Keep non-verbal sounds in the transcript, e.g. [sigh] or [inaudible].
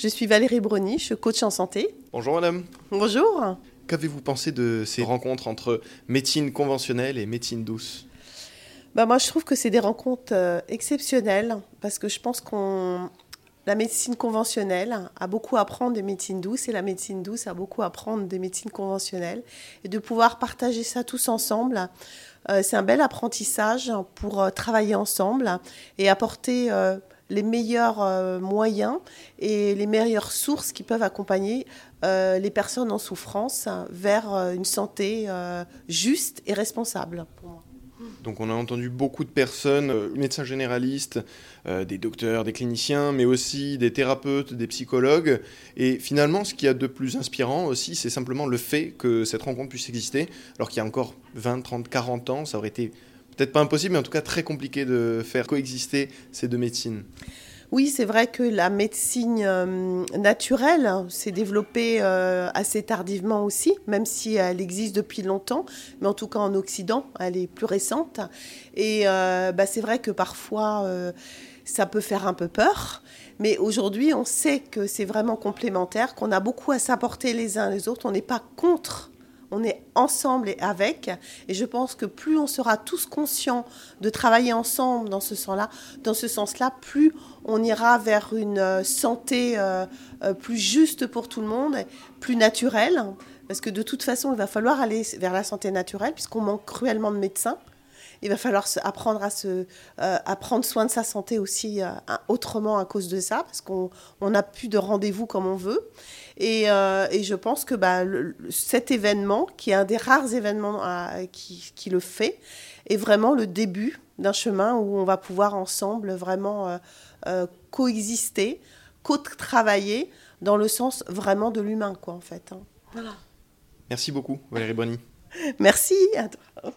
Je suis Valérie Brony, je suis coach en santé. Bonjour madame. Bonjour. Qu'avez-vous pensé de ces rencontres entre médecine conventionnelle et médecine douce? Bah Moi, je trouve que c'est des rencontres euh, exceptionnelles parce que je pense qu'on la médecine conventionnelle a beaucoup à apprendre des médecines douces et la médecine douce a beaucoup à apprendre des médecines conventionnelles. Et de pouvoir partager ça tous ensemble, euh, c'est un bel apprentissage pour euh, travailler ensemble et apporter les meilleurs moyens et les meilleures sources qui peuvent accompagner les personnes en souffrance vers une santé juste et responsable. Donc on a entendu beaucoup de personnes, euh, médecins généralistes, euh, des docteurs, des cliniciens, mais aussi des thérapeutes, des psychologues. Et finalement, ce qu'il y a de plus inspirant aussi, c'est simplement le fait que cette rencontre puisse exister, alors qu'il y a encore 20, 30, 40 ans, ça aurait été peut-être pas impossible, mais en tout cas très compliqué de faire coexister ces deux médecines. Oui, c'est vrai que la médecine euh, naturelle s'est développée euh, assez tardivement aussi, même si elle existe depuis longtemps, mais en tout cas en Occident, elle est plus récente. Et euh, bah, c'est vrai que parfois, ça peut faire un peu peur. Mais aujourd'hui, on sait que c'est vraiment complémentaire, qu'on a beaucoup à s'apporter les uns les autres. On n'est pas contre on est ensemble et avec. Et je pense que plus on sera tous conscients de travailler ensemble dans ce sens-là, dans ce sens-là, plus on ira vers une euh, santé euh, euh, plus juste pour tout le monde, plus naturelle. Parce que de toute façon, il va falloir aller vers la santé naturelle, puisqu'on manque cruellement de médecins il va falloir apprendre à, se, à prendre soin de sa santé aussi autrement à cause de ça, parce qu'on n'a plus de rendez-vous comme on veut. Euh, et, je pense que bah, cet événement, qui est un des rares événements euh, qui, le fait, est vraiment le début d'un chemin où on va pouvoir ensemble vraiment euh, coexister, co-travailler dans le sens vraiment de l'humain, quoi, en fait. Hein. Merci beaucoup, Valérie Bonny. [laughs] Merci à toi.